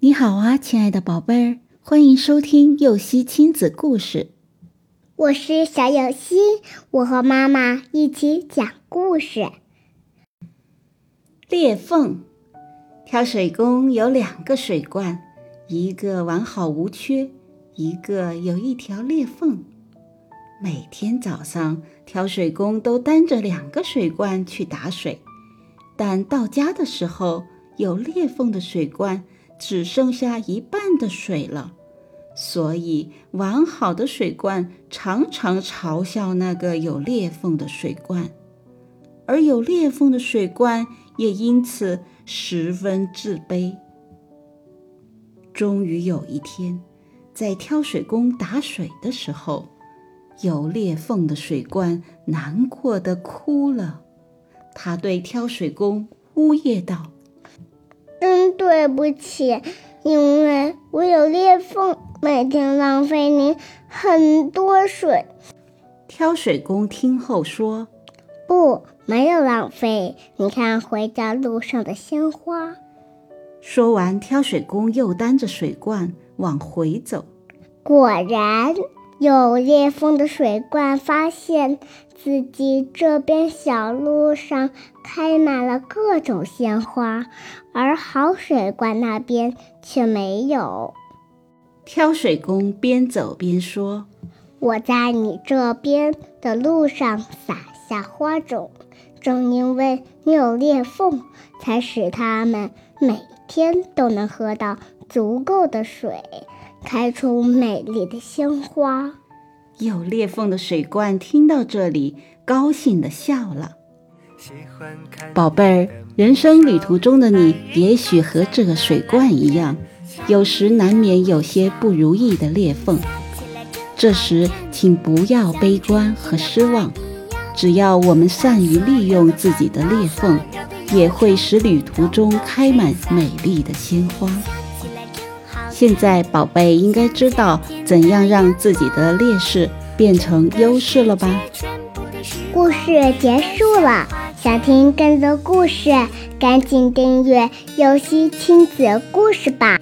你好啊，亲爱的宝贝儿，欢迎收听幼熙亲子故事。我是小幼熙，我和妈妈一起讲故事。裂缝，挑水工有两个水罐，一个完好无缺，一个有一条裂缝。每天早上，挑水工都担着两个水罐去打水，但到家的时候，有裂缝的水罐。只剩下一半的水了，所以完好的水罐常常嘲笑那个有裂缝的水罐，而有裂缝的水罐也因此十分自卑。终于有一天，在挑水工打水的时候，有裂缝的水罐难过的哭了，他对挑水工呜咽道。真对不起，因为我有裂缝，每天浪费您很多水。挑水工听后说：“不，没有浪费。你看回家路上的鲜花。”说完，挑水工又担着水罐往回走。果然。有裂缝的水罐发现自己这边小路上开满了各种鲜花，而好水罐那边却没有。挑水工边走边说：“我在你这边的路上撒下花种，正因为你有裂缝，才使它们每天都能喝到足够的水。”开出美丽的鲜花。有裂缝的水罐听到这里，高兴地笑了。宝贝儿，人生旅途中的你，也许和这个水罐一样，有时难免有些不如意的裂缝。这时，请不要悲观和失望，只要我们善于利用自己的裂缝，也会使旅途中开满美丽的鲜花。现在，宝贝应该知道怎样让自己的劣势变成优势了吧？故事结束了，想听更多故事，赶紧订阅“游戏亲子故事”吧。